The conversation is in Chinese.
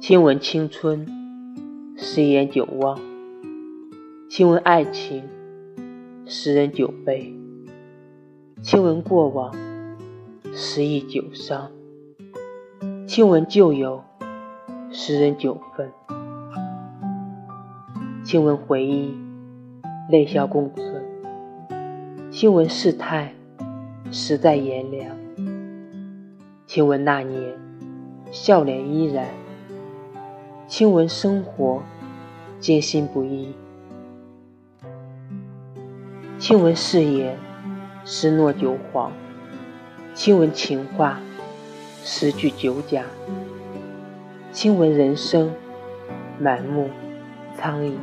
亲吻青春，十言九忘；亲吻爱情，十人九悲；亲吻过往，十忆九伤；亲吻旧友，十人九分；亲吻回忆，泪笑共存；亲吻世态，实在炎凉；亲吻那年，笑脸依然。亲吻生活，艰辛不易；亲吻誓言，十诺九谎；亲吻情话，十句九假；亲吻人生，满目苍夷。